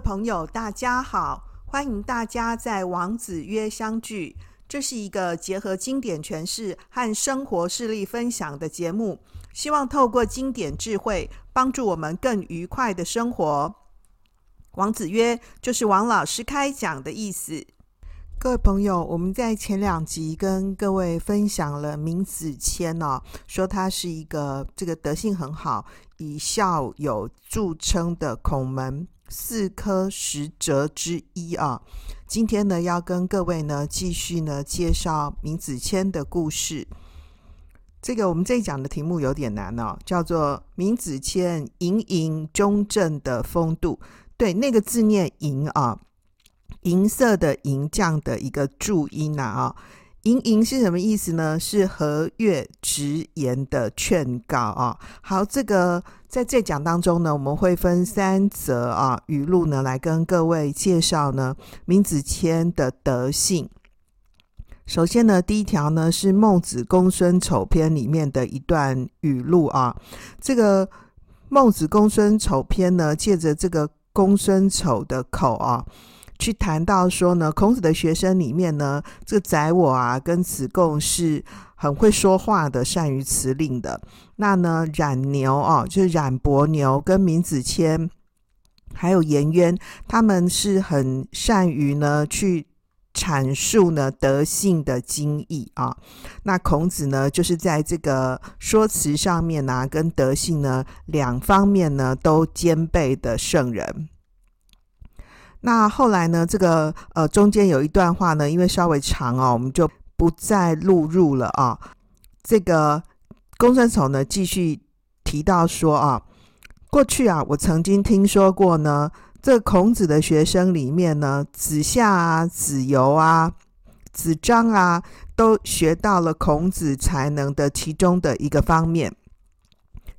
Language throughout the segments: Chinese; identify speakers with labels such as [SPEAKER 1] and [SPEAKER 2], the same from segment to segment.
[SPEAKER 1] 朋友，大家好！欢迎大家在王子约相聚。这是一个结合经典诠释和生活事例分享的节目，希望透过经典智慧，帮助我们更愉快的生活。王子约就是王老师开讲的意思。各位朋友，我们在前两集跟各位分享了闵子骞哦，说他是一个这个德性很好、以孝友著称的孔门。四科十哲之一啊，今天呢要跟各位呢继续呢介绍闵子骞的故事。这个我们这一讲的题目有点难哦，叫做闵子骞隐隐中正的风度。对，那个字念隐啊，银色的银匠的一个注音呐啊。隐隐是什么意思呢？是和悦直言的劝告啊。好，这个在这讲当中呢，我们会分三则啊语录呢，来跟各位介绍呢闵子骞的德性。首先呢，第一条呢是《孟子公孙丑篇》里面的一段语录啊。这个《孟子公孙丑篇》呢，借着这个公孙丑的口啊。去谈到说呢，孔子的学生里面呢，这个宰我啊，跟子贡是很会说话的，善于辞令的。那呢，冉牛啊，就是冉伯牛跟闵子骞，还有颜渊，他们是很善于呢去阐述呢德性的精义啊。那孔子呢，就是在这个说辞上面呢、啊，跟德性呢两方面呢都兼备的圣人。那后来呢，这个呃中间有一段话呢，因为稍微长哦，我们就不再录入了啊。这个公孙丑呢，继续提到说啊，过去啊，我曾经听说过呢，这孔子的学生里面呢，子夏啊、子游啊、子张啊，都学到了孔子才能的其中的一个方面。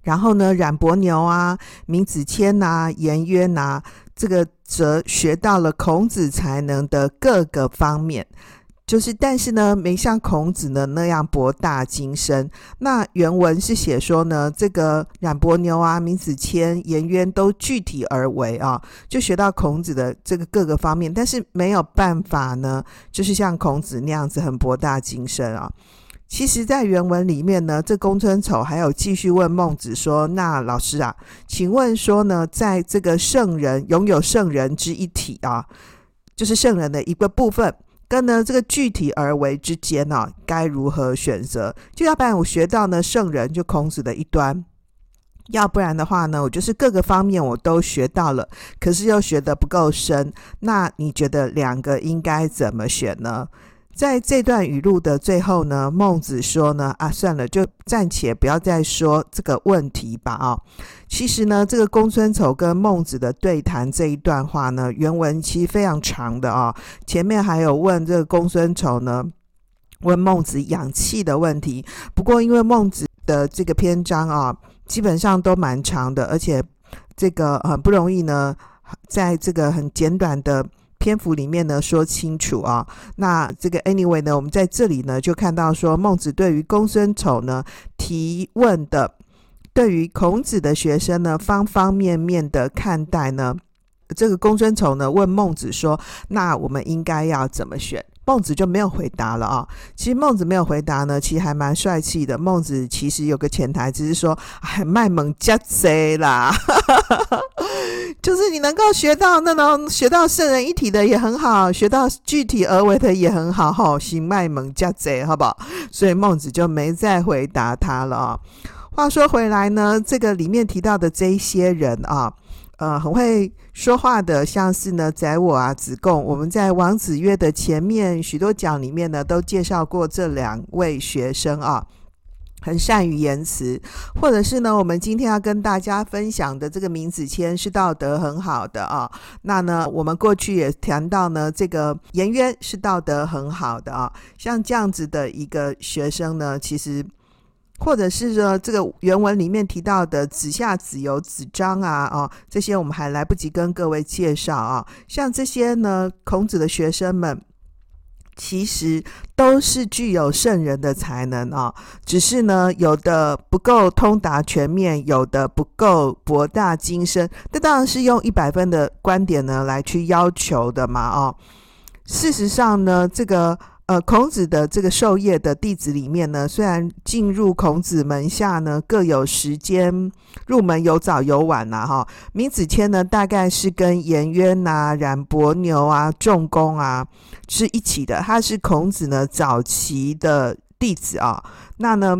[SPEAKER 1] 然后呢，冉伯牛啊、闵子骞呐、啊、颜渊呐，这个则学到了孔子才能的各个方面，就是但是呢，没像孔子呢那样博大精深。那原文是写说呢，这个冉伯牛啊、闵子骞、颜渊都具体而为啊，就学到孔子的这个各个方面，但是没有办法呢，就是像孔子那样子很博大精深啊。其实，在原文里面呢，这公孙丑还有继续问孟子说：“那老师啊，请问说呢，在这个圣人拥有圣人之一体啊，就是圣人的一个部分，跟呢这个具体而为之间呢、该如何选择？就要不然我学到呢圣人就孔子的一端，要不然的话呢，我就是各个方面我都学到了，可是又学得不够深。那你觉得两个应该怎么选呢？”在这段语录的最后呢，孟子说呢，啊，算了，就暂且不要再说这个问题吧。啊，其实呢，这个公孙丑跟孟子的对谈这一段话呢，原文其实非常长的啊。前面还有问这个公孙丑呢，问孟子养气的问题。不过因为孟子的这个篇章啊，基本上都蛮长的，而且这个很不容易呢，在这个很简短的。篇幅里面呢，说清楚啊，那这个 anyway 呢，我们在这里呢就看到说，孟子对于公孙丑呢提问的，对于孔子的学生呢方方面面的看待呢，这个公孙丑呢问孟子说，那我们应该要怎么选？孟子就没有回答了啊。其实孟子没有回答呢，其实还蛮帅气的。孟子其实有个潜台词是说，哎，卖萌加贼啦。就是你能够学到那种学到圣人一体的也很好，学到具体而为的也很好，哈，行卖萌加贼，好不好？所以孟子就没再回答他了啊。话说回来呢，这个里面提到的这些人啊，呃，很会说话的，像是呢宰我啊、子贡，我们在王子约的前面许多讲里面呢，都介绍过这两位学生啊。很善于言辞，或者是呢，我们今天要跟大家分享的这个闵子骞是道德很好的啊。那呢，我们过去也谈到呢，这个颜渊是道德很好的啊。像这样子的一个学生呢，其实或者是说这个原文里面提到的子夏、子游、子张啊，哦，这些我们还来不及跟各位介绍啊。像这些呢，孔子的学生们。其实都是具有圣人的才能啊，只是呢，有的不够通达全面，有的不够博大精深。这当然是用一百分的观点呢来去要求的嘛哦。事实上呢，这个。呃，孔子的这个授业的弟子里面呢，虽然进入孔子门下呢各有时间，入门有早有晚呐、哈。闵子骞呢，大概是跟颜渊呐、冉伯牛啊、仲弓啊是一起的，他是孔子呢早期的弟子啊。那呢，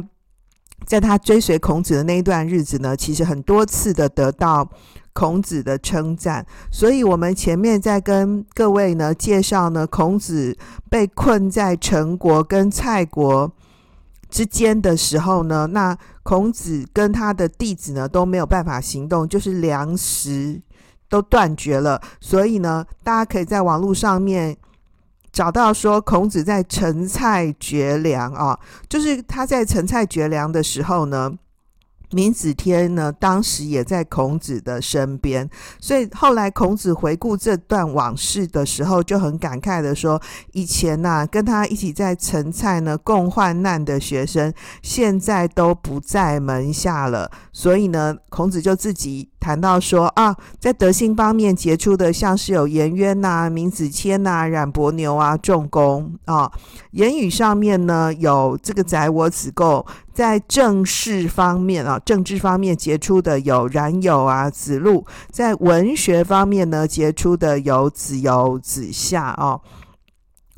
[SPEAKER 1] 在他追随孔子的那一段日子呢，其实很多次的得到。孔子的称赞，所以我们前面在跟各位呢介绍呢，孔子被困在陈国跟蔡国之间的时候呢，那孔子跟他的弟子呢都没有办法行动，就是粮食都断绝了。所以呢，大家可以在网络上面找到说，孔子在陈蔡绝粮啊，就是他在陈蔡绝粮的时候呢。闵子天呢，当时也在孔子的身边，所以后来孔子回顾这段往事的时候，就很感慨的说：“以前呐、跟他一起在陈蔡呢共患难的学生，现在都不在门下了。”所以呢，孔子就自己谈到说：“啊，在德性方面杰出的，像是有颜渊呐、闵子骞呐、冉伯牛啊、仲弓啊；言语上面呢，有这个宰我子贡。”在政事方面啊，政治方面杰出的有冉有啊、子路；在文学方面呢，杰出的有子游、子夏啊。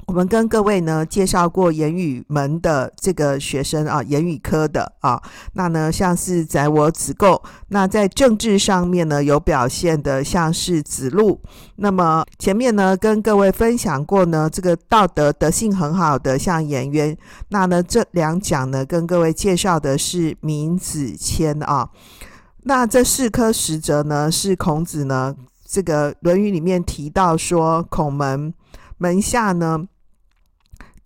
[SPEAKER 1] 我们跟各位呢介绍过言语门的这个学生啊，言语科的啊，那呢像是宰我子贡，那在政治上面呢有表现的像是子路。那么前面呢跟各位分享过呢，这个道德德性很好的像颜渊。那呢这两讲呢跟各位介绍的是闵子骞啊。那这四科实则呢是孔子呢这个《论语》里面提到说孔门门下呢。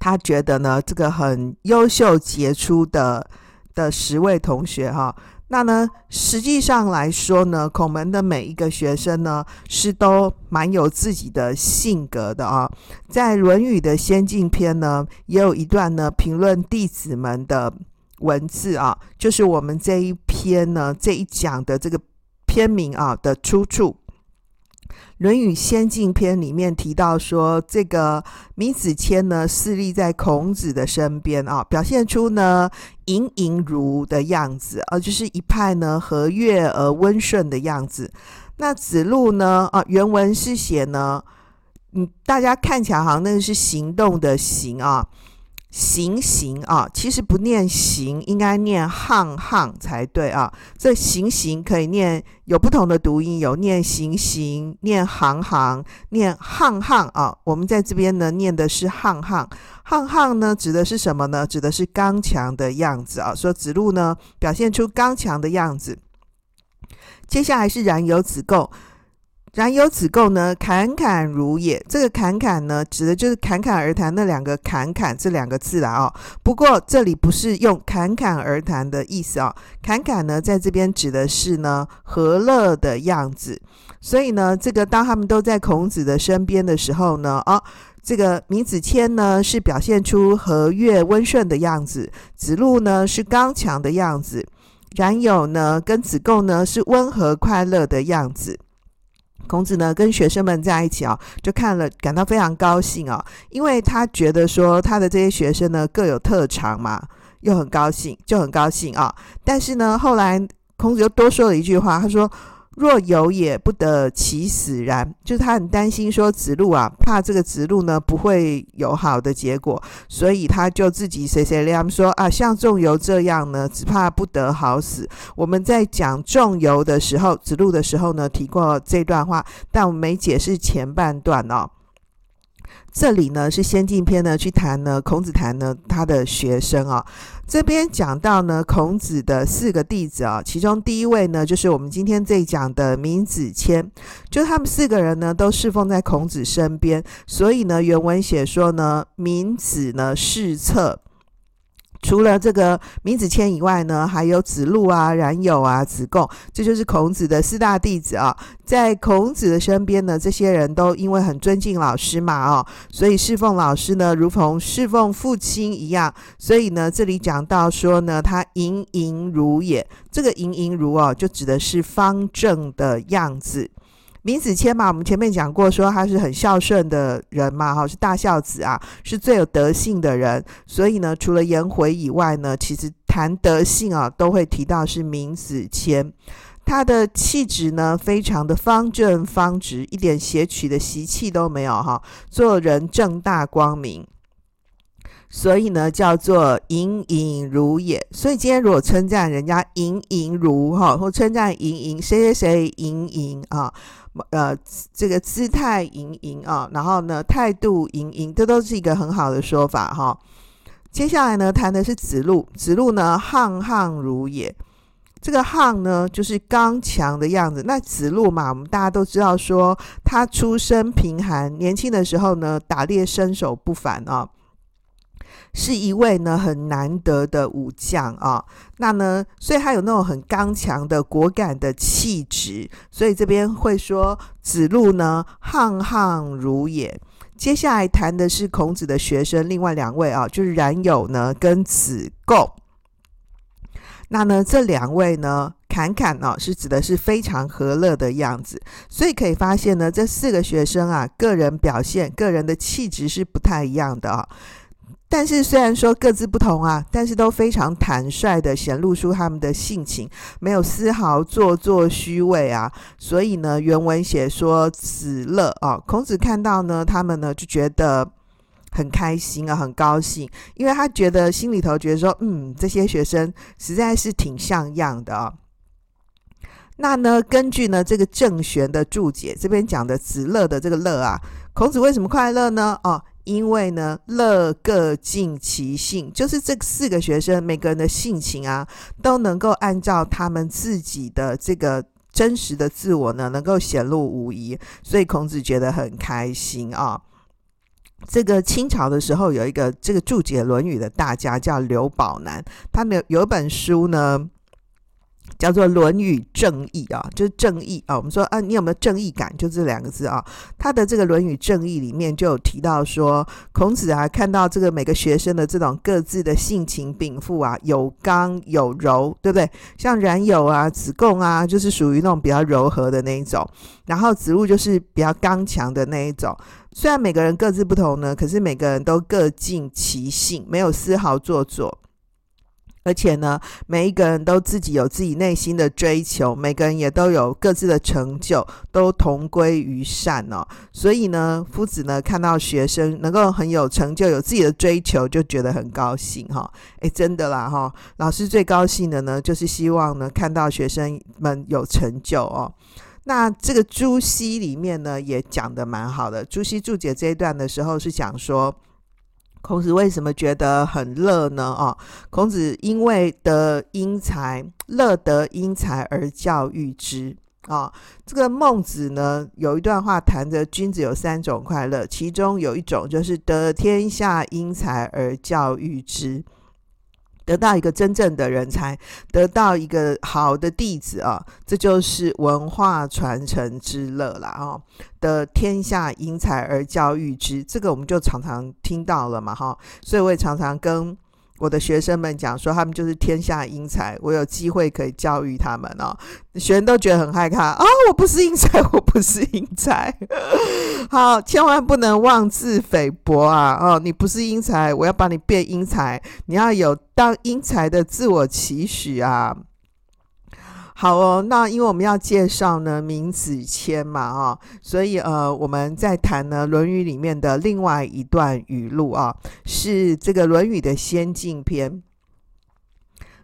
[SPEAKER 1] 他觉得呢，这个很优秀杰出的的十位同学哈，那呢，实际上来说呢，孔门的每一个学生呢，是都蛮有自己的性格的啊。在《论语》的先进篇呢，也有一段呢评论弟子们的文字啊，就是我们这一篇呢这一讲的这个篇名啊的出处。《论语先进篇》里面提到说，这个闵子骞呢，侍立在孔子的身边啊，表现出呢隐隐儒的样子啊，就是一派呢和悦而温顺的样子。那子路呢，啊，原文是写呢，嗯，大家看起来好像那个是行动的行啊。行行啊，其实不念行，应该念行行才对啊。这行行可以念有不同的读音，有念行行、念行行、念行行啊。我们在这边呢，念的是行行。行行呢，指的是什么呢？指的是刚强的样子啊。说子路呢，表现出刚强的样子。接下来是燃油子贡。冉有子贡呢，侃侃如也。这个侃侃呢，指的就是侃侃而谈那两个侃侃这两个字啦哦。不过这里不是用侃侃而谈的意思、哦，侃侃呢，在这边指的是呢和乐的样子。所以呢，这个当他们都在孔子的身边的时候呢，哦，这个闵子骞呢是表现出和悦温顺的样子，子路呢是刚强的样子，冉有呢跟子贡呢是温和快乐的样子。孔子呢，跟学生们在一起啊，就看了，感到非常高兴啊，因为他觉得说他的这些学生呢各有特长嘛，又很高兴，就很高兴啊。但是呢，后来孔子又多说了一句话，他说。若有也，不得其死然。就是他很担心说子路啊，怕这个子路呢不会有好的结果，所以他就自己碎碎念说啊，像仲由这样呢，只怕不得好死。我们在讲仲由的时候，子路的时候呢，提过这段话，但我没解释前半段哦。这里呢是先进篇呢去谈呢，孔子谈呢他的学生啊。这边讲到呢，孔子的四个弟子啊，其中第一位呢，就是我们今天这一讲的闵子骞，就他们四个人呢，都侍奉在孔子身边，所以呢，原文写说呢，闵子呢侍侧，除了这个闵子骞以外呢，还有子路啊、冉有啊、子贡，这就是孔子的四大弟子啊。在孔子的身边呢，这些人都因为很尊敬老师嘛，哦，所以侍奉老师呢，如同侍奉父亲一样。所以呢，这里讲到说呢，他盈盈如也，这个盈盈如哦，就指的是方正的样子。闵子骞嘛，我们前面讲过，说他是很孝顺的人嘛，哈，是大孝子啊，是最有德性的人。所以呢，除了颜回以外呢，其实谈德性啊，都会提到是闵子骞。他的气质呢，非常的方正方直，一点邪曲的习气都没有，哈，做人正大光明。所以呢，叫做盈盈如也。所以今天如果称赞人家盈盈如哈，或称赞盈盈谁谁谁盈盈啊。呃，这个姿态盈盈啊，然后呢，态度盈盈，这都是一个很好的说法哈、接下来呢，谈的是子路，子路呢，沆沆如也。这个沆呢，就是刚强的样子。那子路嘛，我们大家都知道说，他出身贫寒，年轻的时候呢，打猎身手不凡啊、是一位呢很难得的武将啊，那呢，所以他有那种很刚强的果敢的气质，所以这边会说子路呢沆沆如也。接下来谈的是孔子的学生，另外两位啊，就是冉有呢跟子贡。那呢这两位呢，侃侃哦，是指的是非常和乐的样子，所以可以发现呢，这四个学生啊，个人表现、个人的气质是不太一样的啊。但是虽然说各自不同啊，但是都非常坦率地显露出他们的性情，没有丝毫做作虚伪啊。所以呢，原文写说子乐啊，孔子看到呢，他们呢就觉得很开心啊，很高兴，因为他觉得心里头觉得说，嗯，这些学生实在是挺像样的啊。那呢，根据呢这个郑玄的注解，这边讲的子乐的这个乐啊，孔子为什么快乐呢？哦。因为呢，乐各尽其性，就是这四个学生每个人的性情啊，都能够按照他们自己的这个真实的自我呢，能够显露无遗，所以孔子觉得很开心啊。这个清朝的时候有一个这个注解《论语》的大家叫刘宝南，他们有有一本书呢。叫做《论语正义》啊，就是正义啊。我们说啊，你有没有正义感？就这两个字啊。他的这个《论语正义》里面就有提到说，孔子啊，看到这个每个学生的这种各自的性情禀赋啊，有刚有柔，对不对？像冉有啊、子贡啊，就是属于那种比较柔和的那一种，然后子路就是比较刚强的那一种。虽然每个人各自不同呢，可是每个人都各尽其性，没有丝毫做作。而且呢，每一个人都自己有自己内心的追求，每个人也都有各自的成就，都同归于善哦。所以呢，夫子呢看到学生能够很有成就，有自己的追求，就觉得很高兴哈。诶，真的啦哈，老师最高兴的呢，就是希望呢看到学生们有成就哦。那这个朱熹里面呢也讲得蛮好的，朱熹注解这一段的时候是讲说。孔子为什么觉得很乐呢？哦，孔子因为得英才，乐得英才而教育之。啊、哦，这个孟子呢有一段话谈着君子有三种快乐，其中有一种就是得天下英才而教育之。得到一个真正的人才，得到一个好的弟子啊，这就是文化传承之乐啦啊！得天下英才而教育之，这个我们就常常听到了嘛哈，所以我也常常跟。我的学生们讲说，他们就是天下英才，我有机会可以教育他们哦。学生都觉得很害怕啊、哦！我不是英才，我不是英才。好，千万不能妄自菲薄啊！哦，你不是英才，我要把你变英才，你要有当英才的自我期许啊！好哦，那因为我们要介绍呢明子谦嘛，啊，所以呃，我们在谈呢《论语》里面的另外一段语录啊，是这个《论语》的先进篇。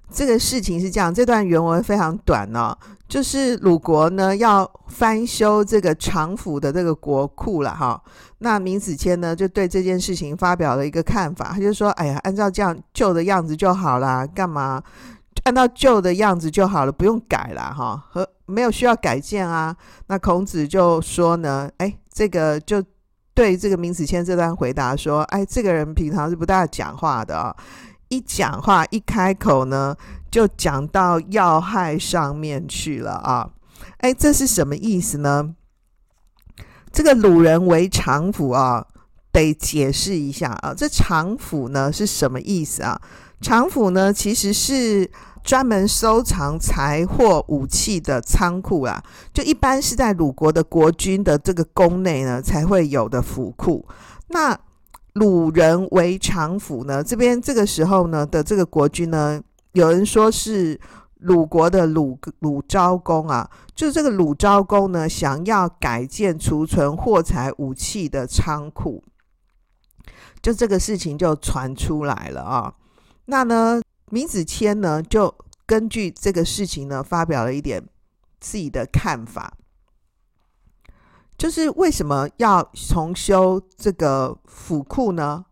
[SPEAKER 1] 这个事情是这样，这段原文非常短呢、就是鲁国呢要翻修这个长府的这个国库了哈。那明子谦呢就对这件事情发表了一个看法，他就说：“哎呀，按照这样旧的样子就好啦，干嘛？”按照旧的样子就好了，不用改了哈，和没有需要改建啊。那孔子就说呢，哎，这个就对这个闵子骞这段回答说，哎，这个人平常是不大讲话的啊，一讲话一开口呢，就讲到要害上面去了啊！哎，这是什么意思呢？这个鲁人为常府啊，得解释一下啊。这常府呢是什么意思啊？常府呢其实是专门收藏财货武器的仓库啊，就一般是在鲁国的国君的这个宫内呢才会有的府库。那鲁人为常府呢，这边这个时候呢的这个国君呢，有人说是鲁国的鲁鲁昭公啊，就是这个鲁昭公呢想要改建储存货财武器的仓库，就这个事情就传出来了啊。那呢，闵子骞呢，就根据这个事情呢，发表了一点自己的看法，就是为什么要重修这个府库呢？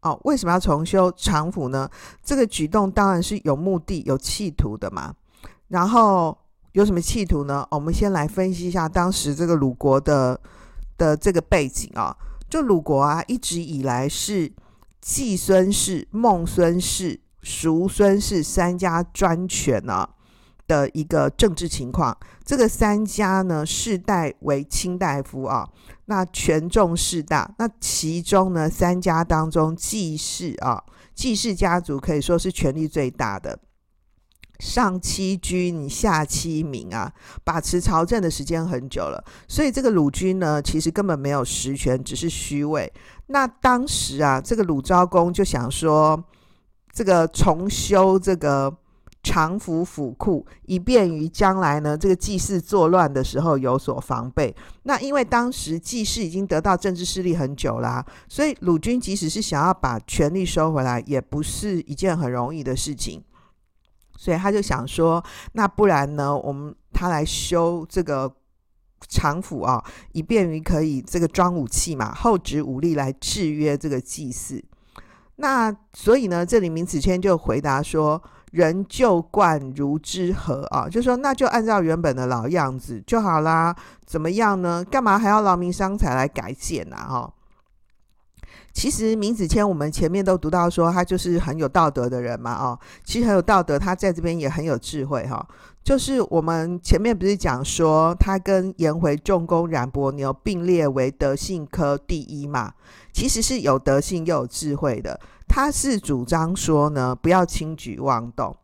[SPEAKER 1] 哦，为什么要重修常府呢？这个举动当然是有目的、有企图的嘛。然后有什么企图呢？我们先来分析一下当时这个鲁国的的这个背景啊。就鲁国啊，一直以来是。季孙氏、孟孙氏、叔孙氏三家专权呢、啊、的一个政治情况。这个三家呢，世代为卿大夫啊，那权重势大。那其中呢，三家当中，季氏啊，季氏家族可以说是权力最大的。上七君，下七民啊，把持朝政的时间很久了，所以这个鲁君呢，其实根本没有实权，只是虚位。那当时啊，这个鲁昭公就想说，这个重修这个常府府库，以便于将来呢，这个季氏作乱的时候有所防备。那因为当时季氏已经得到政治势力很久啦，所以鲁君即使是想要把权力收回来，也不是一件很容易的事情。所以他就想说，那不然呢？我们他来修这个常府啊，以便于可以这个装武器嘛，后植武力来制约这个祭祀。那所以呢，这里明子谦就回答说：“人就冠如之何啊？”就说那就按照原本的老样子就好啦，怎么样呢？干嘛还要劳民伤财来改建啊？哈。其实闵子骞，我们前面都读到说他就是很有道德的人嘛，哦，其实很有道德，他在这边也很有智慧哈。就是我们前面不是讲说他跟颜回、仲弓、冉伯牛并列为德性科第一嘛，其实是有德性又有智慧的。他是主张说呢，不要轻举妄动，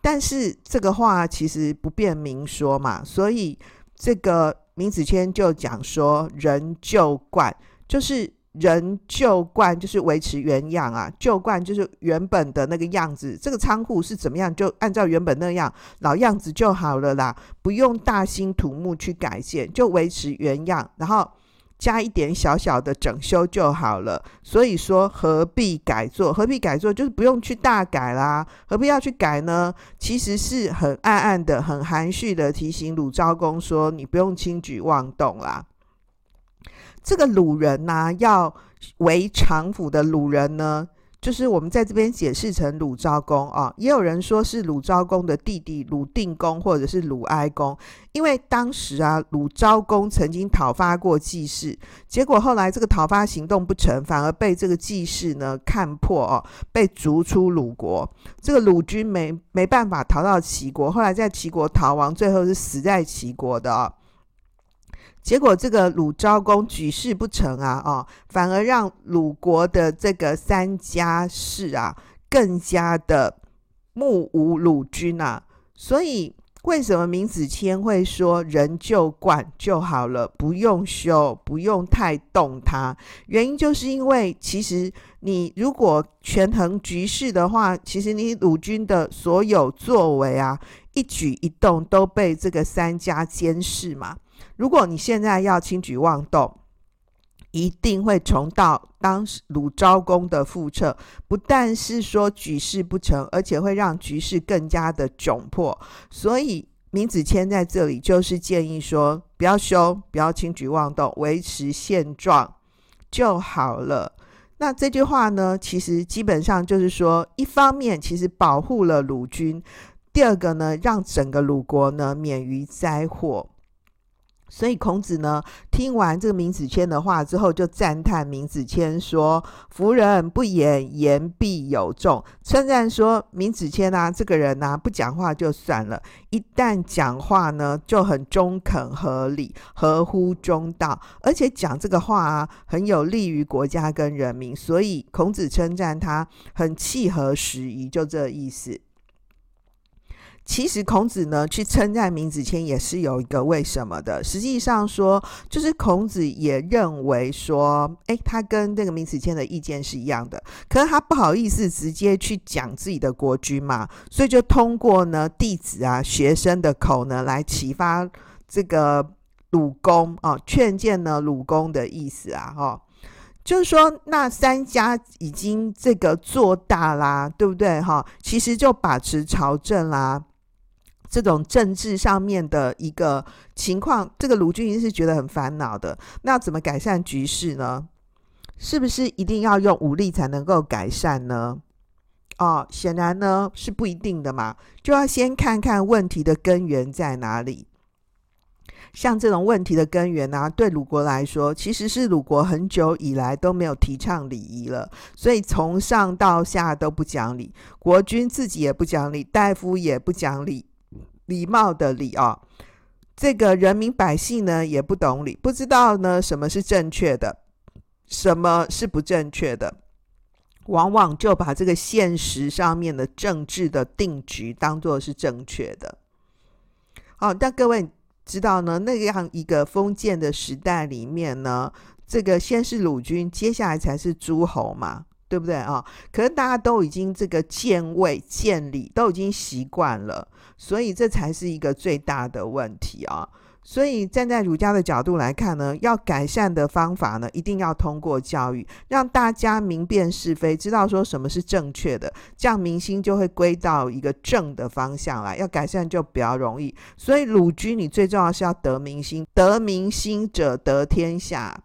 [SPEAKER 1] 但是这个话其实不便明说嘛，所以这个闵子骞就讲说，人就惯就是。人旧惯就是维持原样啊，旧惯就是原本的那个样子。这个仓库是怎么样，就按照原本那样老样子就好了啦，不用大兴土木去改建，就维持原样，然后加一点小小的整修就好了。所以说何必改作？何必改作？就是不用去大改啦，何必要去改呢？其实是很暗暗的、很含蓄的提醒鲁昭公说：你不用轻举妄动啦。这个鲁人呐、啊，要为常府的鲁人呢，就是我们在这边解释成鲁昭公啊，也有人说是鲁昭公的弟弟鲁定公，或者是鲁哀公，因为当时啊，鲁昭公曾经讨伐过季氏，结果后来这个讨伐行动不成，反而被这个季氏呢看破哦、啊，被逐出鲁国，这个鲁军没没办法逃到齐国，后来在齐国逃亡，最后是死在齐国的啊。结果这个鲁昭公举事不成啊，哦，反而让鲁国的这个三家氏啊更加的目无鲁君啊。所以为什么闵子骞会说人就管就好了，不用修，不用太动它？原因就是因为其实你如果权衡局势的话，其实你鲁君的所有作为啊，一举一动都被这个三家监视嘛。如果你现在要轻举妄动，一定会重蹈当时鲁昭公的覆辙。不但是说举事不成，而且会让局势更加的窘迫。所以闵子骞在这里就是建议说，不要修，不要轻举妄动，维持现状就好了。那这句话呢，其实基本上就是说，一方面其实保护了鲁军，第二个呢，让整个鲁国呢免于灾祸。所以孔子呢，听完这个闵子骞的话之后，就赞叹闵子骞说：“夫人不言，言必有重。”称赞说闵子骞啊，这个人呐、啊，不讲话就算了，一旦讲话呢，就很中肯、合理、合乎中道，而且讲这个话啊，很有利于国家跟人民。所以孔子称赞他很契合时宜，就这意思。其实孔子呢，去称赞闵子骞也是有一个为什么的。实际上说，就是孔子也认为说，诶，他跟这个闵子骞的意见是一样的，可是他不好意思直接去讲自己的国君嘛，所以就通过呢弟子啊学生的口呢来启发这个鲁公啊，劝谏呢鲁公的意思啊，哈、就是说那三家已经这个做大啦，对不对？哈，其实就把持朝政啦。这种政治上面的一个情况，这个鲁君一定是觉得很烦恼的。那怎么改善局势呢？是不是一定要用武力才能够改善呢？哦，显然呢是不一定的嘛，就要先看看问题的根源在哪里。像这种问题的根源呢、啊，对鲁国来说，其实是鲁国很久以来都没有提倡礼仪了，所以从上到下都不讲理，国君自己也不讲理，大夫也不讲理。礼貌的礼啊，这个人民百姓呢也不懂礼，不知道呢什么是正确的，什么是不正确的，往往就把这个现实上面的政治的定局当作是正确的。好，但各位知道呢，那样一个封建的时代里面呢，这个先是鲁君，接下来才是诸侯嘛。对不对啊？可是大家都已经这个见位见礼都已经习惯了，所以这才是一个最大的问题啊！所以站在儒家的角度来看呢，要改善的方法呢，一定要通过教育，让大家明辨是非，知道说什么是正确的，这样民心就会归到一个正的方向来，要改善就比较容易。所以鲁君，你最重要是要得民心，得民心者得天下。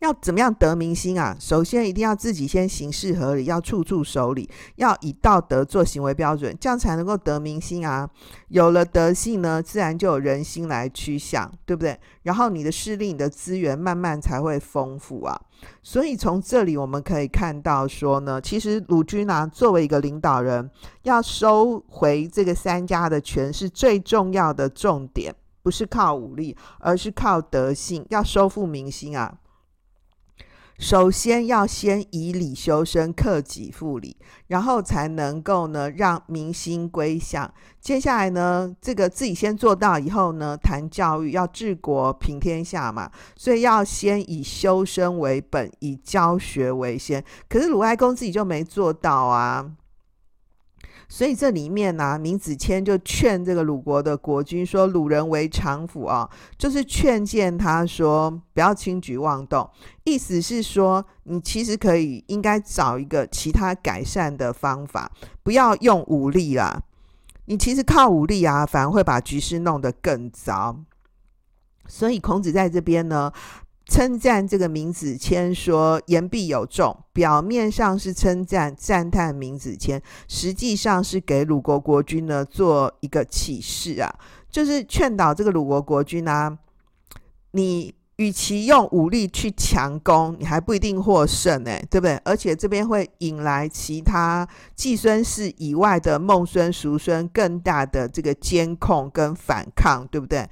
[SPEAKER 1] 要怎么样得民心啊？首先一定要自己先行事合理，要处处守礼，要以道德做行为标准，这样才能够得民心啊。有了德性呢，自然就有人心来趋向，对不对？然后你的势力、你的资源慢慢才会丰富啊。所以从这里我们可以看到说呢，其实鲁君啊，作为一个领导人，要收回这个三家的权是最重要的重点，不是靠武力，而是靠德性，要收复民心啊。首先要先以礼修身，克己复礼，然后才能够呢让民心归向。接下来呢，这个自己先做到以后呢，谈教育，要治国平天下嘛，所以要先以修身为本，以教学为先。可是鲁哀公自己就没做到啊。所以这里面呢、啊，闵子骞就劝这个鲁国的国君说：“鲁人为常府啊，就是劝谏他说不要轻举妄动。意思是说，你其实可以应该找一个其他改善的方法，不要用武力啦。你其实靠武力啊，反而会把局势弄得更糟。所以孔子在这边呢。”称赞这个闵子骞说言必有重，表面上是称赞赞叹闵子骞，实际上是给鲁国国君呢做一个启示啊，就是劝导这个鲁国国君啊，你与其用武力去强攻，你还不一定获胜呢，对不对？而且这边会引来其他季孙氏以外的孟孙、叔孙更大的这个监控跟反抗，对不对？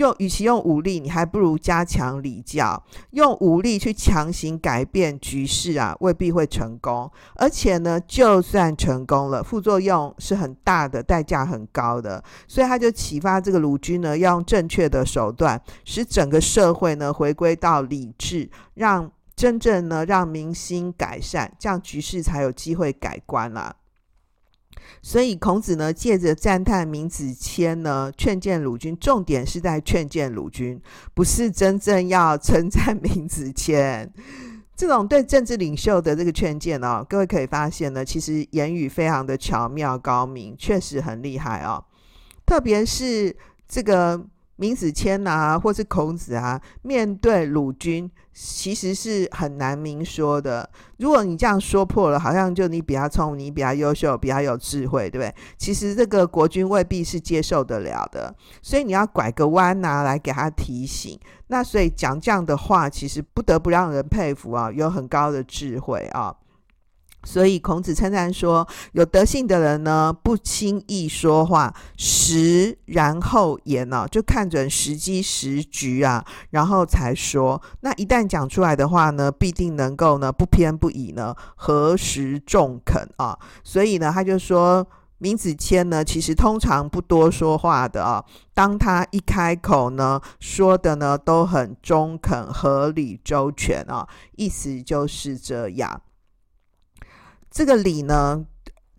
[SPEAKER 1] 用与其用武力，你还不如加强礼教。用武力去强行改变局势啊，未必会成功。而且呢，就算成功了，副作用是很大的，代价很高的。所以他就启发这个鲁君呢，要用正确的手段，使整个社会呢回归到理智，让真正呢让民心改善，这样局势才有机会改观啦。所以孔子呢，借着赞叹闵子骞呢，劝谏鲁君，重点是在劝谏鲁君，不是真正要称赞闵子骞。这种对政治领袖的这个劝谏哦，各位可以发现呢，其实言语非常的巧妙高明，确实很厉害哦。特别是这个闵子骞啊，或是孔子啊，面对鲁军，其实是很难明说的。如果你这样说破了，好像就你比较聪明，你比较优秀，比较有智慧，对不对？其实这个国君未必是接受得了的，所以你要拐个弯呐、来给他提醒。那所以讲这样的话，其实不得不让人佩服啊，有很高的智慧啊。所以孔子称赞说，有德性的人呢，不轻易说话，时然后言呢、啊，就看准时机时局啊，然后才说。那一旦讲出来的话呢，必定能够呢，不偏不倚呢，合时中肯啊。所以呢，他就说，闵子骞呢，其实通常不多说话的啊。当他一开口呢，说的呢都很中肯、合理、周全啊，意思就是这样。这个礼呢，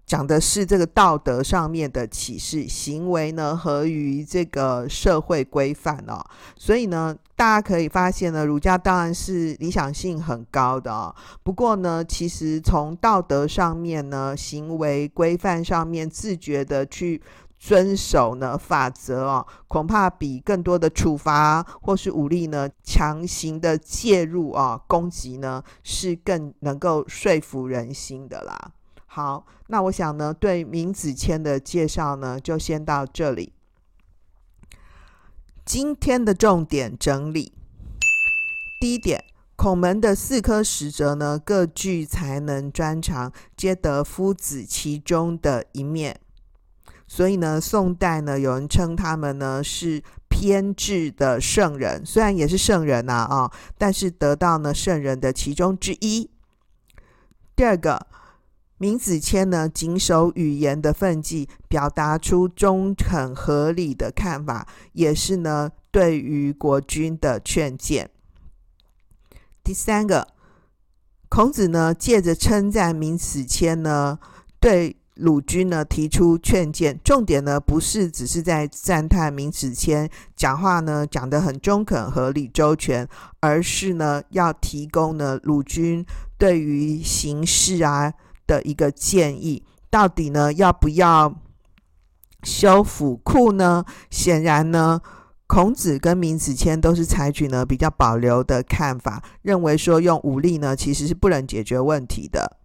[SPEAKER 1] 讲的是这个道德上面的启示，行为呢合于这个社会规范哦。所以呢，大家可以发现呢，儒家当然是理想性很高的哦。不过呢，其实从道德上面呢，行为规范上面，自觉的去遵守呢法则哦，恐怕比更多的处罚或是武力呢，强行的介入啊，攻击呢，是更能够说服人心的啦。好，那我想呢，对明子谦的介绍呢，就先到这里。今天的重点整理：第一点，孔门的四科十哲呢，各具才能专长，皆得夫子其中的一面。所以呢，宋代呢，有人称他们呢是偏执的圣人，虽然也是圣人呐啊、但是得到呢圣人的其中之一。第二个，闵子骞呢谨守语言的分际，表达出中肯合理的看法，也是呢对于国君的劝谏。第三个，孔子呢借着称赞闵子骞呢对。鲁军呢提出劝谏，重点呢不是只是在赞叹闵子骞讲话呢讲得很中肯、合理、周全，而是呢要提供呢鲁军对于形势啊的一个建议。到底呢要不要修府库呢？显然呢，孔子跟闵子骞都是采取呢比较保留的看法，认为说用武力呢其实是不能解决问题的。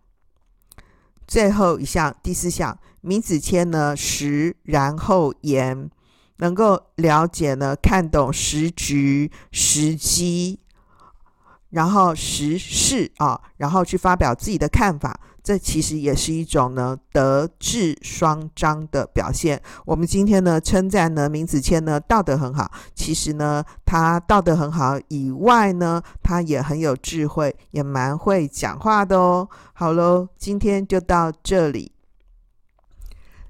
[SPEAKER 1] 最后一项，第四项，名子谦呢，时然后言，能够了解呢，看懂时局、时机，然后时事啊，然后去发表自己的看法。这其实也是一种呢德智双彰的表现。我们今天呢称赞呢明子谦呢道德很好，其实呢他道德很好以外呢，他也很有智慧，也蛮会讲话的哦。好喽，今天就到这里。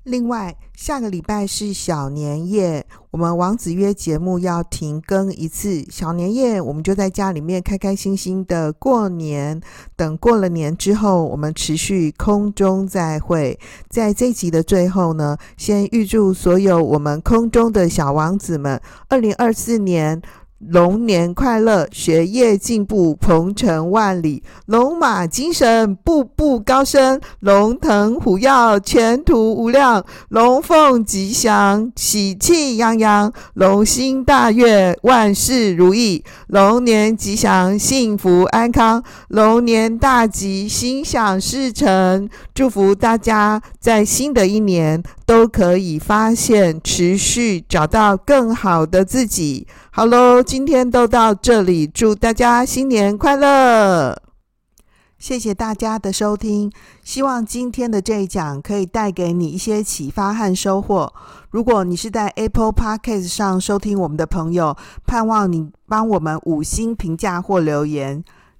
[SPEAKER 1] 另外，下个礼拜是小年夜，我们王子约节目要停更一次。小年夜，我们就在家里面开开心心的过年。等过了年之后，我们持续空中再会。在这集的最后呢，先预祝所有我们空中的小王子们，二零二四年。龙年快乐，学业进步，鹏程万里，龙马精神，步步高升，龙腾虎跃，前途无量，龙凤吉祥，喜气洋洋，龙心大悦，万事如意，龙年吉祥，幸福安康，龙年大吉，心想事成。祝福大家在新的一年都可以发现、持续找到更好的自己。好喽，今天都到这里，祝大家新年快乐！谢谢大家的收听，希望今天的这一讲可以带给你一些启发和收获。如果你是在 Apple Podcast 上收听我们的朋友，盼望你帮我们五星评价或留言。